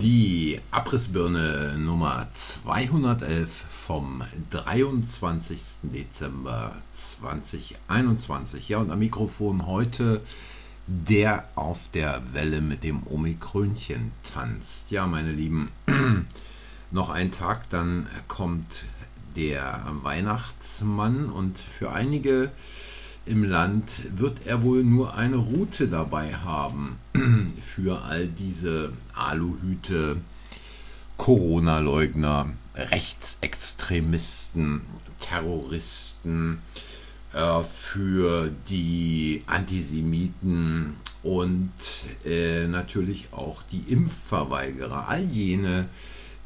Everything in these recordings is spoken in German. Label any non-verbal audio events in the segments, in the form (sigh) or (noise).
Die Abrissbirne Nummer 211 vom 23. Dezember 2021. Ja, und am Mikrofon heute der auf der Welle mit dem Omikrönchen tanzt. Ja, meine Lieben, (clears throat) noch ein Tag, dann kommt der Weihnachtsmann und für einige im Land wird er wohl nur eine Route dabei haben (clears throat) für all diese Aluhüte, Corona-Leugner, Rechtsextremisten, Terroristen, äh, für die Antisemiten und äh, natürlich auch die Impfverweigerer, all jene,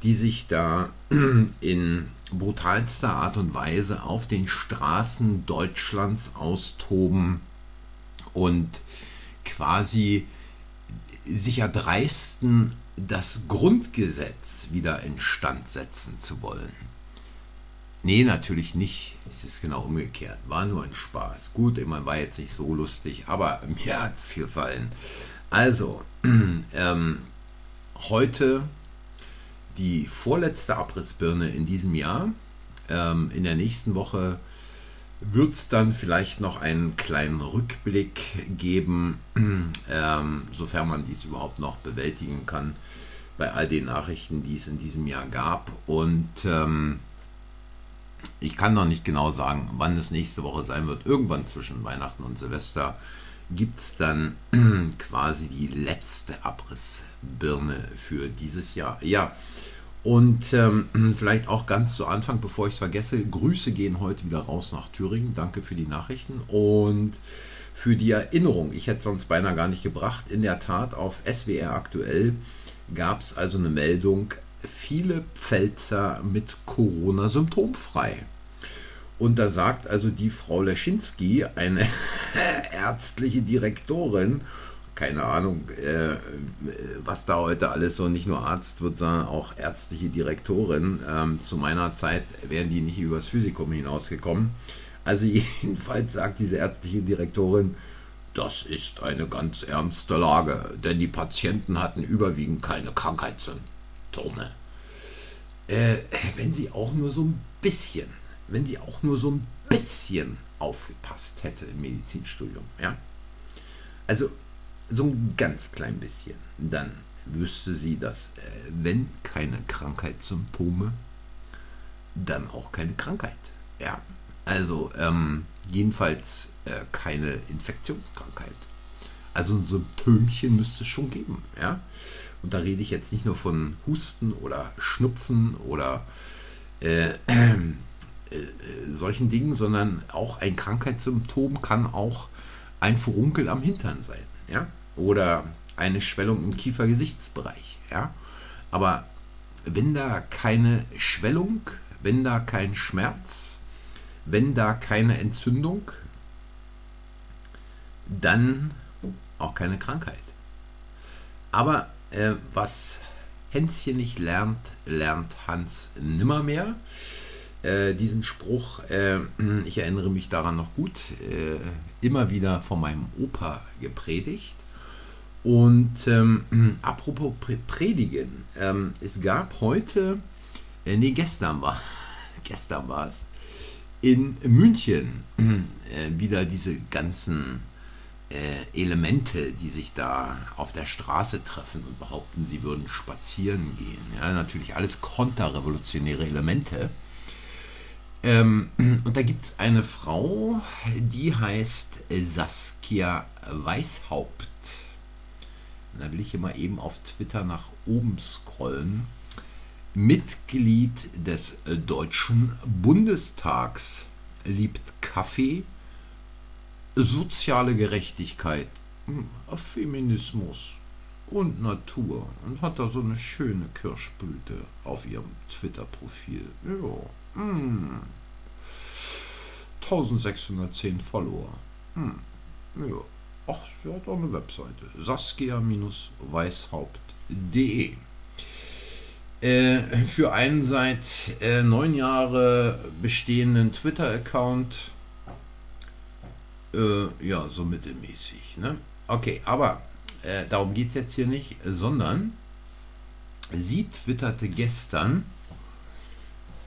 die sich da (clears throat) in brutalster Art und Weise auf den Straßen Deutschlands austoben und quasi sich erdreisten, das Grundgesetz wieder instand setzen zu wollen. Nee, natürlich nicht. Es ist genau umgekehrt. War nur ein Spaß. Gut, immer war jetzt nicht so lustig, aber mir hat es gefallen. Also, (clears throat) ähm, heute die vorletzte Abrissbirne in diesem Jahr. Ähm, in der nächsten Woche wird es dann vielleicht noch einen kleinen Rückblick geben, (clears throat) ähm, sofern man dies überhaupt noch bewältigen kann, bei all den Nachrichten, die es in diesem Jahr gab. Und ähm, ich kann noch nicht genau sagen, wann es nächste Woche sein wird. Irgendwann zwischen Weihnachten und Silvester gibt es dann (clears throat) quasi die letzte Abrissbirne für dieses Jahr. Ja, und ähm, (clears throat) vielleicht auch ganz zu Anfang, bevor ich es vergesse, Grüße gehen heute wieder raus nach Thüringen. Danke für die Nachrichten und für die Erinnerung. Ich hätte es sonst beinahe gar nicht gebracht. In der Tat, auf SWR aktuell gab es also eine Meldung, viele Pfälzer mit Corona symptomfrei. Und da sagt also die Frau Leschinski, eine (laughs) ärztliche Direktorin, keine Ahnung, äh, was da heute alles so nicht nur Arzt wird, sondern auch ärztliche Direktorin. Ähm, zu meiner Zeit wären die nicht übers Physikum hinausgekommen. Also (laughs) jedenfalls sagt diese ärztliche Direktorin, das ist eine ganz ernste Lage, denn die Patienten hatten überwiegend keine Krankheitssymptome. Äh, wenn sie auch nur so ein bisschen, wenn sie auch nur so ein bisschen aufgepasst hätte im Medizinstudium, ja. Also so ein ganz klein bisschen, dann wüsste sie, dass äh, wenn keine Krankheitssymptome, dann auch keine Krankheit. Ja, also ähm, jedenfalls äh, keine Infektionskrankheit. Also ein Symptomchen müsste es schon geben. Ja, und da rede ich jetzt nicht nur von Husten oder Schnupfen oder äh, äh, solchen Dingen, sondern auch ein Krankheitssymptom kann auch ein Furunkel am Hintern sein ja, oder eine Schwellung im Kiefergesichtsbereich, ja. Aber wenn da keine Schwellung, wenn da kein Schmerz, wenn da keine Entzündung, dann auch keine Krankheit. Aber äh, was Hänschen nicht lernt, lernt Hans nimmermehr. Äh, diesen Spruch, äh, ich erinnere mich daran noch gut, äh, immer wieder von meinem Opa gepredigt. Und ähm, apropos Predigen, ähm, es gab heute, äh, nee, gestern war, (laughs) gestern war es, in München äh, wieder diese ganzen äh, Elemente, die sich da auf der Straße treffen und behaupten, sie würden spazieren gehen. Ja, natürlich alles konterrevolutionäre Elemente. Ähm, (clears throat) und da gibt es eine Frau, die heißt Saskia Weishaupt. Da will ich immer eben auf Twitter nach oben scrollen. Mitglied des Deutschen Bundestags, liebt Kaffee, soziale Gerechtigkeit, hm, Feminismus und Natur und hat da so eine schöne Kirschblüte auf ihrem Twitter-Profil. Ja. Hm. 1610 Follower. Hm. Ja. Ach, sie hat auch eine Webseite. Saskia-weishaupt.de äh, Für einen seit äh, neun Jahren bestehenden Twitter-Account äh, ja, so mittelmäßig. Ne? Okay, aber äh, darum geht es jetzt hier nicht, sondern sie twitterte gestern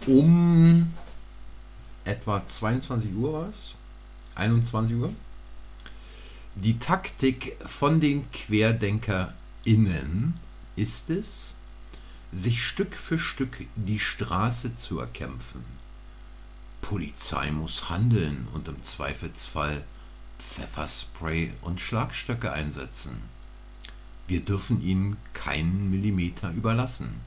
um etwa 22 Uhr war es, 21 Uhr, die Taktik von den QuerdenkerInnen ist es, sich Stück für Stück die Straße zu erkämpfen. Polizei muss handeln und im Zweifelsfall Pfefferspray und Schlagstöcke einsetzen. Wir dürfen ihnen keinen Millimeter überlassen.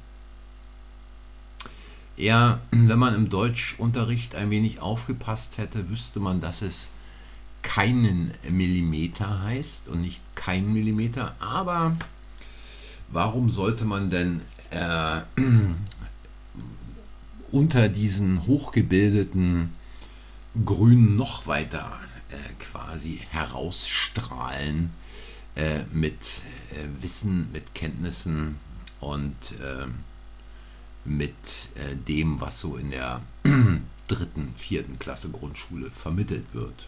Ja, wenn man im Deutschunterricht ein wenig aufgepasst hätte, wüsste man, dass es keinen Millimeter heißt und nicht kein Millimeter. Aber warum sollte man denn äh, (clears throat) unter diesen hochgebildeten Grünen noch weiter äh, quasi herausstrahlen äh, mit äh, Wissen, mit Kenntnissen und äh, mit äh, dem, was so in der (clears throat) dritten, vierten Klasse Grundschule vermittelt wird.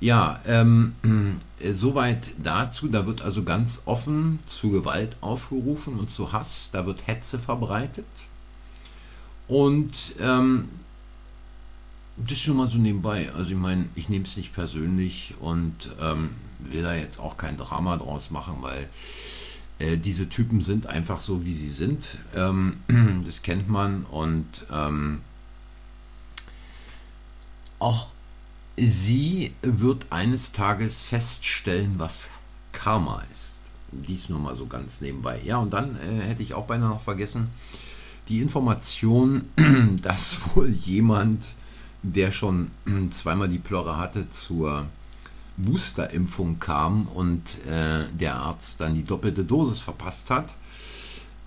Ja, ähm, äh, soweit dazu. Da wird also ganz offen zu Gewalt aufgerufen und zu Hass. Da wird Hetze verbreitet. Und ähm, das schon mal so nebenbei. Also ich meine, ich nehme es nicht persönlich und ähm, will da jetzt auch kein Drama draus machen, weil äh, diese Typen sind einfach so, wie sie sind. Ähm, (clears throat) das kennt man und ähm, auch sie wird eines Tages feststellen, was Karma ist. Dies nur mal so ganz nebenbei. Ja, und dann äh, hätte ich auch beinahe noch vergessen, die Information, (clears throat) dass wohl jemand, der schon (clears throat) zweimal die Plörre hatte, zur Boosterimpfung kam und äh, der Arzt dann die doppelte Dosis verpasst hat.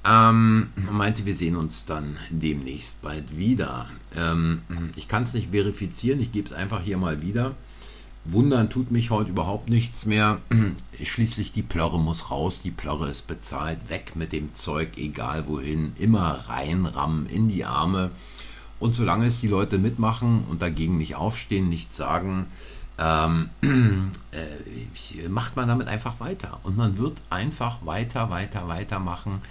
Ähm, meinte, wir sehen uns dann demnächst bald wieder. Ähm, ich kann es nicht verifizieren, ich gebe es einfach hier mal wieder. Wundern tut mich heute überhaupt nichts mehr. (clears throat) Schließlich die Plörre muss raus, die Plörre ist bezahlt, weg mit dem Zeug, egal wohin, immer reinrammen in die Arme. Und solange es die Leute mitmachen und dagegen nicht aufstehen, nichts sagen, ähm, (clears throat) äh, macht man damit einfach weiter. Und man wird einfach weiter, weiter, weiter machen,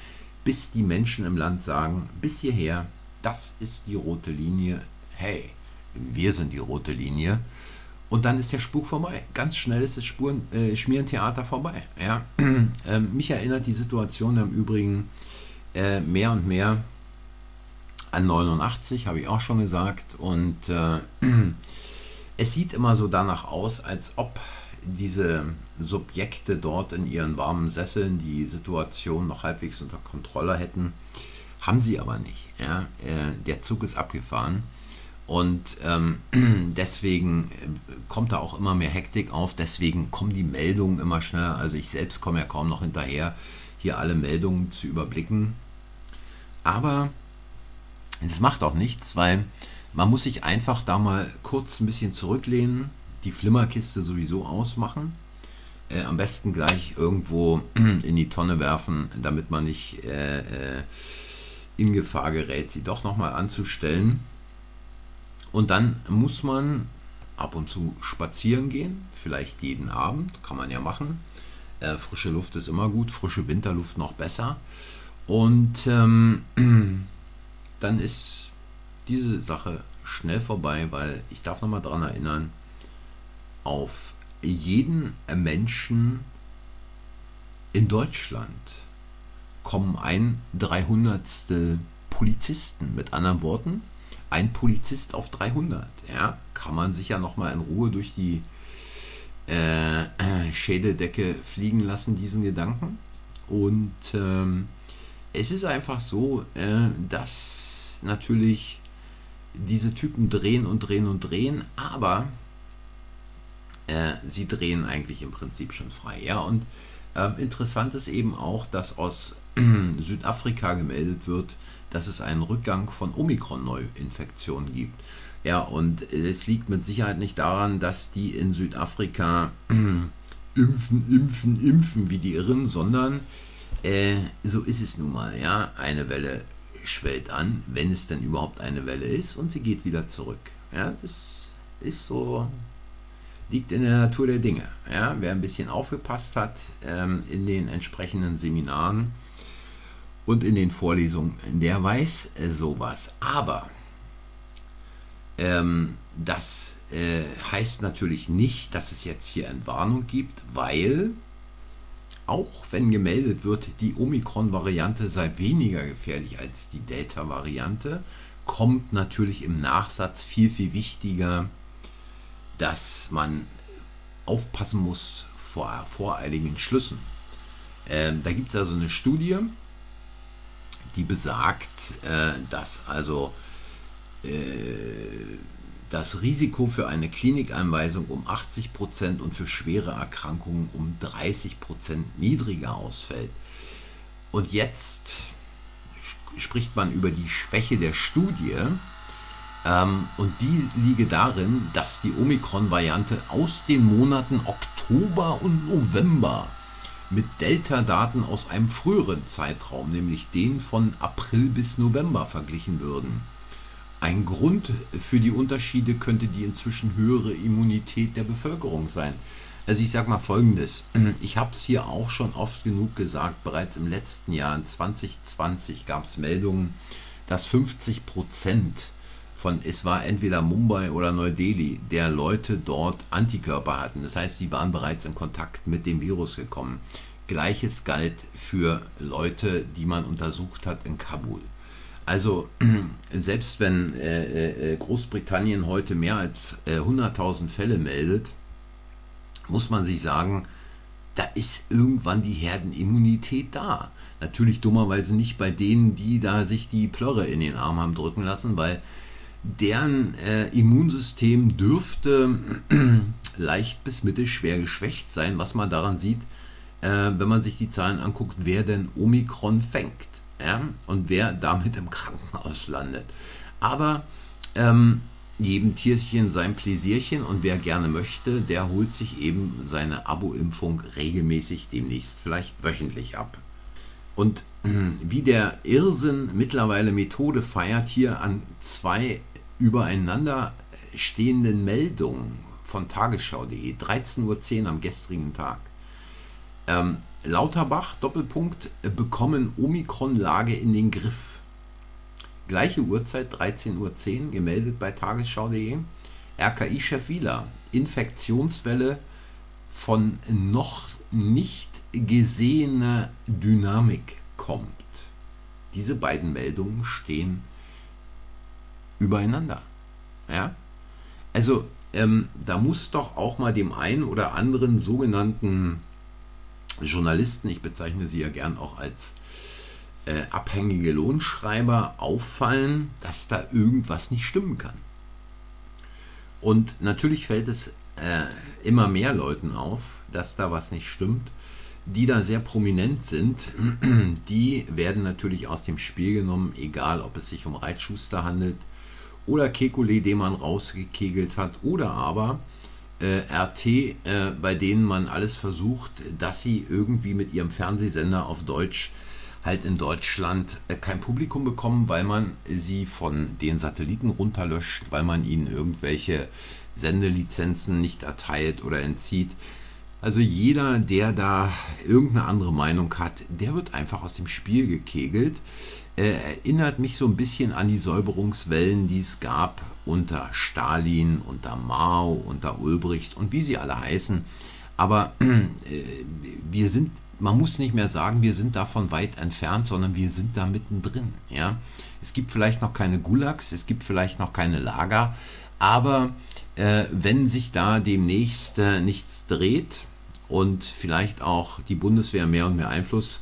bis die Menschen im Land sagen, bis hierher, das ist die rote Linie. Hey, wir sind die rote Linie. Und dann ist der Spuk vorbei. Ganz schnell ist das Spuren, äh, Schmierentheater vorbei. Ja? (clears throat) ähm, mich erinnert die Situation im Übrigen äh, mehr und mehr an 89, habe ich auch schon gesagt. Und äh, (clears throat) es sieht immer so danach aus, als ob diese Subjekte dort in ihren warmen Sesseln die Situation noch halbwegs unter Kontrolle hätten. Haben sie aber nicht. Ja? Äh, der Zug ist abgefahren. Und ähm, (clears throat) deswegen äh, kommt da auch immer mehr Hektik auf. Deswegen kommen die Meldungen immer schneller. Also ich selbst komme ja kaum noch hinterher, hier alle Meldungen zu überblicken. Aber es macht auch nichts, weil man muss sich einfach da mal kurz ein bisschen zurücklehnen, die Flimmerkiste sowieso ausmachen. Äh, am besten gleich irgendwo (clears throat) in die Tonne werfen, damit man nicht äh, äh, in Gefahr gerät, sie doch nochmal anzustellen. Und dann muss man ab und zu spazieren gehen, vielleicht jeden Abend, kann man ja machen. Äh, frische Luft ist immer gut, frische Winterluft noch besser. Und ähm, (clears throat) dann ist diese Sache schnell vorbei, weil ich darf nochmal daran erinnern, auf jeden Menschen in Deutschland kommen ein Dreihundertstel Polizisten. Mit anderen Worten, ein Polizist auf 300. Ja, kann man sich ja nochmal in Ruhe durch die äh, äh, Schädeldecke fliegen lassen, diesen Gedanken. Und ähm, es ist einfach so, äh, dass natürlich diese Typen drehen und drehen und drehen, aber äh, sie drehen eigentlich im Prinzip schon frei. Ja, und äh, interessant ist eben auch, dass aus (clears throat) Südafrika gemeldet wird, dass es einen Rückgang von Omikron-Neuinfektionen gibt. Ja, und es liegt mit Sicherheit nicht daran, dass die in Südafrika (clears throat) impfen, impfen, impfen wie die Irren, sondern äh, so ist es nun mal. Ja, eine Welle schwellt an, wenn es denn überhaupt eine Welle ist, und sie geht wieder zurück. Ja, das ist so, liegt in der Natur der Dinge. Ja, wer ein bisschen aufgepasst hat ähm, in den entsprechenden Seminaren und in den Vorlesungen, der weiß äh, sowas. Aber ähm, das äh, heißt natürlich nicht, dass es jetzt hier Entwarnung gibt, weil auch wenn gemeldet wird, die Omikron-Variante sei weniger gefährlich als die Delta-Variante, kommt natürlich im Nachsatz viel, viel wichtiger, dass man aufpassen muss vor voreiligen Schlüssen. Ähm, da gibt es also eine Studie, die besagt, äh, dass also äh, das Risiko für eine Klinikeinweisung um 80 Prozent und für schwere Erkrankungen um 30 Prozent niedriger ausfällt. Und jetzt spricht man über die Schwäche der Studie. Ähm, und die liege darin, dass die Omikron-Variante aus den Monaten Oktober und November mit Delta-Daten aus einem früheren Zeitraum, nämlich den von April bis November, verglichen würden. Ein Grund für die Unterschiede könnte die inzwischen höhere Immunität der Bevölkerung sein. Also ich sage mal Folgendes, ich habe es hier auch schon oft genug gesagt, bereits im letzten Jahr, in 2020, gab es Meldungen, dass 50 Prozent von, es war entweder Mumbai oder Neu-Delhi, der Leute dort Antikörper hatten. Das heißt, sie waren bereits in Kontakt mit dem Virus gekommen. Gleiches galt für Leute, die man untersucht hat in Kabul. Also (clears throat) selbst wenn äh, äh, Großbritannien heute mehr als äh, 100.000 Fälle meldet, muss man sich sagen, da ist irgendwann die Herdenimmunität da. Natürlich dummerweise nicht bei denen, die da sich die Plörre in den Arm haben drücken lassen, weil deren äh, Immunsystem dürfte (clears throat) leicht bis mittelschwer geschwächt sein, was man daran sieht, äh, wenn man sich die Zahlen anguckt, wer denn Omikron fängt ja, und wer damit im Krankenhaus landet. Aber ähm, jedem Tierchen sein Pläsierchen und wer gerne möchte, der holt sich eben seine Abo-Impfung regelmäßig, demnächst vielleicht wöchentlich ab. Und (clears throat) wie der Irrsinn mittlerweile Methode feiert, hier an zwei übereinander stehenden Meldungen von tagesschau.de, 13.10 Uhr am gestrigen Tag. Ähm, Lauterbach, Doppelpunkt, bekommen Omikron-Lage in den Griff. Gleiche Uhrzeit, 13.10 Uhr, gemeldet bei tagesschau.de. RKI-Chef Wieler, Infektionswelle von noch nicht gesehener Dynamik kommt. Diese beiden Meldungen stehen übereinander. Ja? Also ähm, da muss doch auch mal dem einen oder anderen sogenannten Journalisten, ich bezeichne sie ja gern auch als äh, abhängige Lohnschreiber, auffallen, dass da irgendwas nicht stimmen kann. Und natürlich fällt es äh, immer mehr Leuten auf, dass da was nicht stimmt. Die da sehr prominent sind, (clears throat) die werden natürlich aus dem Spiel genommen, egal ob es sich um Reitschuster handelt oder Kekulé, den man rausgekegelt hat, oder aber äh, RT, äh, bei denen man alles versucht, dass sie irgendwie mit ihrem Fernsehsender auf Deutsch halt in Deutschland äh, kein Publikum bekommen, weil man sie von den Satelliten runterlöscht, weil man ihnen irgendwelche Sendelizenzen nicht erteilt oder entzieht. Also jeder, der da irgendeine andere Meinung hat, der wird einfach aus dem Spiel gekegelt erinnert mich so ein bisschen an die Säuberungswellen, die es gab unter Stalin, unter Mao, unter Ulbricht und wie sie alle heißen. Aber äh, wir sind, man muss nicht mehr sagen, wir sind davon weit entfernt, sondern wir sind da mittendrin. Ja? Es gibt vielleicht noch keine Gulags, es gibt vielleicht noch keine Lager, aber äh, wenn sich da demnächst äh, nichts dreht und vielleicht auch die Bundeswehr mehr und mehr Einfluss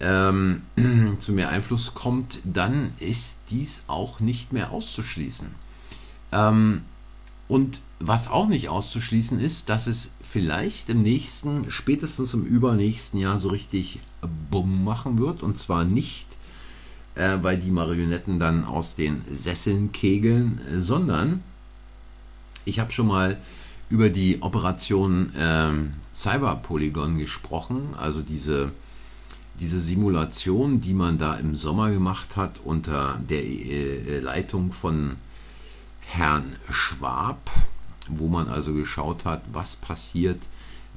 ähm, (clears throat) zu mehr Einfluss kommt, dann ist dies auch nicht mehr auszuschließen. Ähm, und was auch nicht auszuschließen ist, dass es vielleicht im nächsten, spätestens im übernächsten Jahr so richtig Bumm machen wird. Und zwar nicht, äh, weil die Marionetten dann aus den Sesseln kegeln, äh, sondern ich habe schon mal über die Operation äh, Cyberpolygon gesprochen, also diese diese Simulation, die man da im Sommer gemacht hat unter der äh, Leitung von Herrn Schwab, wo man also geschaut hat, was passiert,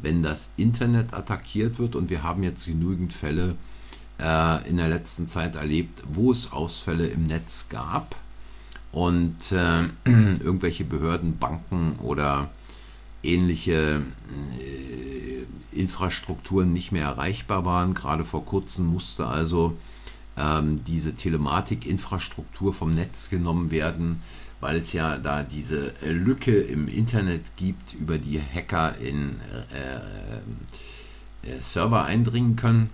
wenn das Internet attackiert wird. Und wir haben jetzt genügend Fälle, äh, in der letzten Zeit erlebt, wo es Ausfälle im Netz gab und äh, (clears throat) irgendwelche Behörden, Banken oder ähnliche äh, Infrastrukturen nicht mehr erreichbar waren. Gerade vor kurzem musste also ähm, diese Telematikinfrastruktur vom Netz genommen werden, weil es ja da diese Lücke im Internet gibt, über die Hacker in äh, äh, Server eindringen können.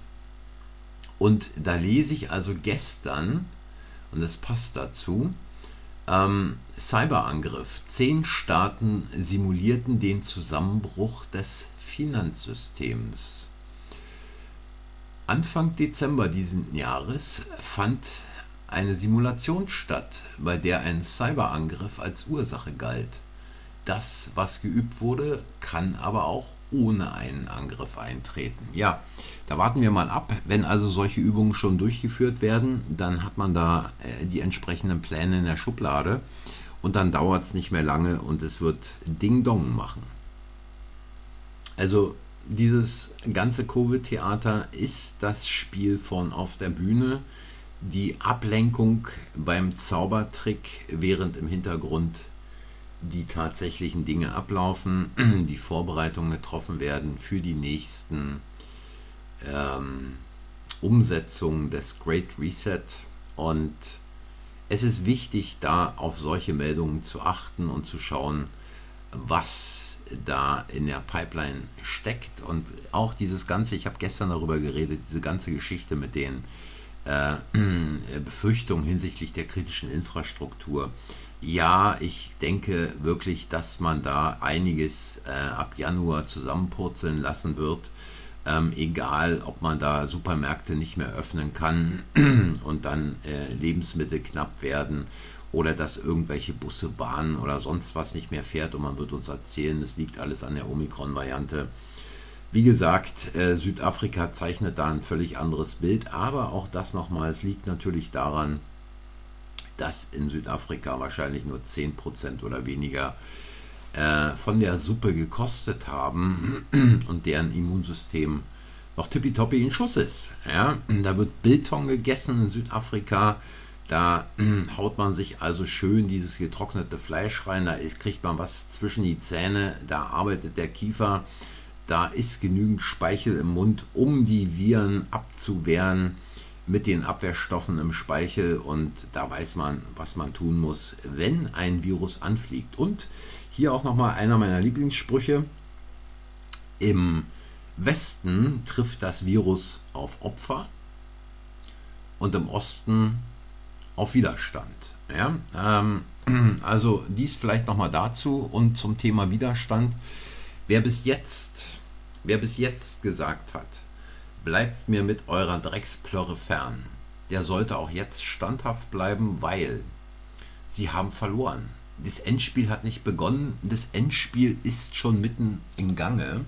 Und da lese ich also gestern, und das passt dazu, ähm, Cyberangriff. Zehn Staaten simulierten den Zusammenbruch des Finanzsystems. Anfang Dezember diesen Jahres fand eine Simulation statt, bei der ein Cyberangriff als Ursache galt. Das, was geübt wurde, kann aber auch ohne einen Angriff eintreten. Ja, da warten wir mal ab. Wenn also solche Übungen schon durchgeführt werden, dann hat man da äh, die entsprechenden Pläne in der Schublade und dann dauert es nicht mehr lange und es wird Ding-Dong machen. Also dieses ganze Covid-Theater ist das Spiel von auf der Bühne, die Ablenkung beim Zaubertrick, während im Hintergrund die tatsächlichen Dinge ablaufen, (clears throat) die Vorbereitungen getroffen werden für die nächsten ähm, Umsetzungen des Great Reset. Und es ist wichtig, da auf solche Meldungen zu achten und zu schauen, was da in der Pipeline steckt. Und auch dieses ganze, ich habe gestern darüber geredet, diese ganze Geschichte mit den äh, (clears throat) Befürchtungen hinsichtlich der kritischen Infrastruktur ja, ich denke wirklich, dass man da einiges äh, ab Januar zusammenpurzeln lassen wird. Ähm, egal, ob man da Supermärkte nicht mehr öffnen kann (clears throat) und dann äh, Lebensmittel knapp werden oder dass irgendwelche Busse, Bahnen oder sonst was nicht mehr fährt und man wird uns erzählen, es liegt alles an der Omikron-Variante. Wie gesagt, äh, Südafrika zeichnet da ein völlig anderes Bild, aber auch das nochmal, es liegt natürlich daran, dass in Südafrika wahrscheinlich nur 10% oder weniger äh, von der Suppe gekostet haben (clears throat) und deren Immunsystem noch tippitoppi in Schuss ist. Ja? Da wird Biltong gegessen in Südafrika. Da äh, (clears throat) haut man sich also schön dieses getrocknete Fleisch rein. Da ist, kriegt man was zwischen die Zähne. Da arbeitet der Kiefer. Da ist genügend Speichel im Mund, um die Viren abzuwehren mit den Abwehrstoffen im Speichel und da weiß man, was man tun muss, wenn ein Virus anfliegt. Und hier auch nochmal einer meiner Lieblingssprüche. Im Westen trifft das Virus auf Opfer und im Osten auf Widerstand. Ja, ähm, (clears throat) also dies vielleicht nochmal dazu und zum Thema Widerstand. Wer bis jetzt, wer bis jetzt gesagt hat, bleibt mir mit eurer Drecksplörre fern. Der sollte auch jetzt standhaft bleiben, weil sie haben verloren. Das Endspiel hat nicht begonnen, das Endspiel ist schon mitten im Gange.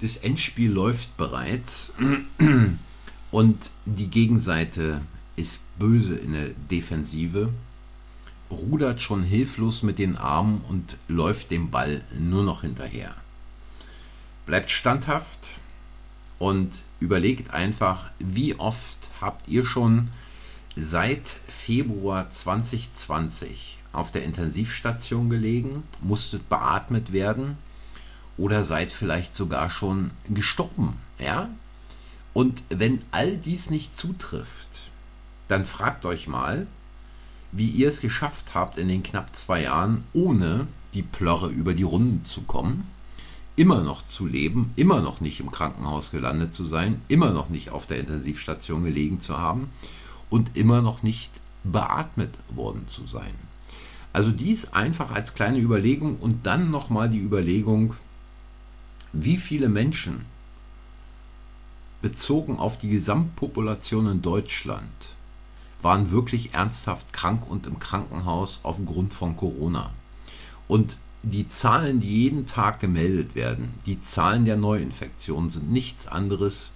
Das Endspiel läuft bereits (clears throat) und die Gegenseite ist böse in der Defensive, rudert schon hilflos mit den Armen und läuft dem Ball nur noch hinterher. Bleibt standhaft und überlegt einfach, wie oft habt ihr schon seit Februar 2020 auf der Intensivstation gelegen, musstet beatmet werden oder seid vielleicht sogar schon gestorben, ja? Und wenn all dies nicht zutrifft, dann fragt euch mal, wie ihr es geschafft habt, in den knapp zwei Jahren ohne die Plörre über die Runden zu kommen immer noch zu leben, immer noch nicht im Krankenhaus gelandet zu sein, immer noch nicht auf der Intensivstation gelegen zu haben und immer noch nicht beatmet worden zu sein. Also dies einfach als kleine Überlegung und dann nochmal die Überlegung, wie viele Menschen bezogen auf die Gesamtpopulation in Deutschland waren wirklich ernsthaft krank und im Krankenhaus aufgrund von Corona. Und die Zahlen, die jeden Tag gemeldet werden, die Zahlen der Neuinfektionen sind nichts anderes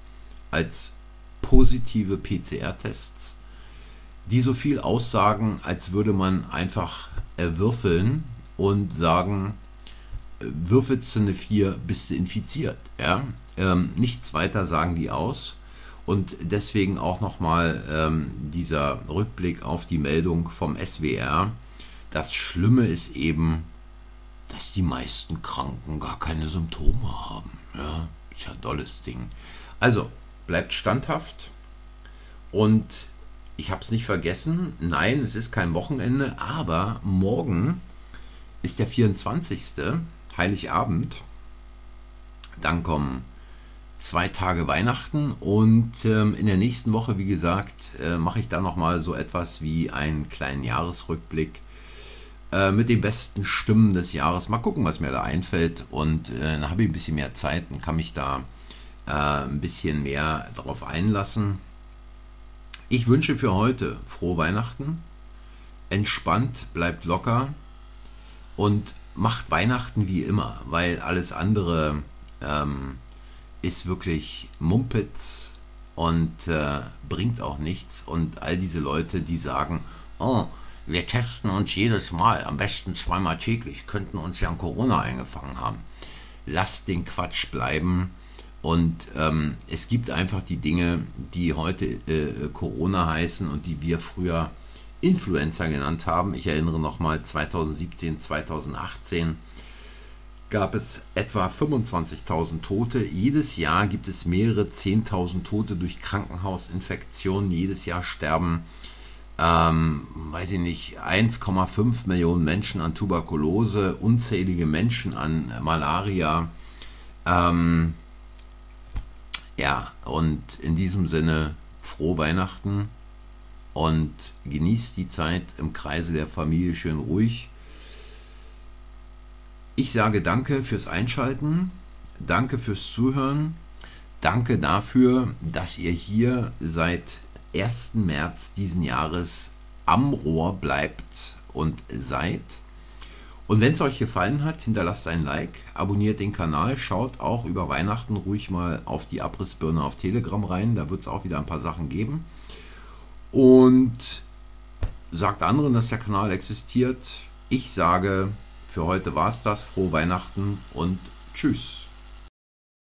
als positive PCR-Tests, die so viel aussagen, als würde man einfach würfeln und sagen, würfelst du eine 4, bist du infiziert. Ja? Ähm, nichts weiter sagen die aus. Und deswegen auch nochmal ähm, dieser Rückblick auf die Meldung vom SWR. Das Schlimme ist eben, dass die meisten Kranken gar keine Symptome haben. Ja, ist ja ein tolles Ding. Also, bleibt standhaft und ich habe es nicht vergessen. Nein, es ist kein Wochenende, aber morgen ist der 24. Heiligabend. Dann kommen zwei Tage Weihnachten und ähm, in der nächsten Woche, wie gesagt, äh, mache ich dann nochmal so etwas wie einen kleinen Jahresrückblick äh, mit den besten Stimmen des Jahres. Mal gucken, was mir da einfällt und äh, dann habe ich ein bisschen mehr Zeit und kann mich da äh, ein bisschen mehr darauf einlassen. Ich wünsche für heute frohe Weihnachten, entspannt, bleibt locker und macht Weihnachten wie immer, weil alles andere ähm, ist wirklich Mumpitz und äh, bringt auch nichts. Und all diese Leute, die sagen, oh, wir testen uns jedes Mal, am besten zweimal täglich, könnten uns ja an Corona eingefangen haben. Lasst den Quatsch bleiben. Und ähm, es gibt einfach die Dinge, die heute äh, Corona heißen und die wir früher Influenza genannt haben. Ich erinnere nochmal 2017, 2018 gab es etwa 25.000 Tote. Jedes Jahr gibt es mehrere 10.000 Tote durch Krankenhausinfektionen. Jedes Jahr sterben, ähm, weiß ich nicht, 1,5 Millionen Menschen an Tuberkulose, unzählige Menschen an Malaria. Ähm, ja, und in diesem Sinne frohe Weihnachten und genießt die Zeit im Kreise der Familie schön ruhig. Ich sage danke fürs Einschalten, danke fürs Zuhören, danke dafür, dass ihr hier seit 1. März diesen Jahres am Rohr bleibt und seid. Und wenn es euch gefallen hat, hinterlasst ein Like, abonniert den Kanal, schaut auch über Weihnachten ruhig mal auf die Abrissbirne auf Telegram rein, da wird es auch wieder ein paar Sachen geben. Und sagt anderen, dass der Kanal existiert. Ich sage für heute war es das. Frohe Weihnachten und tschüss.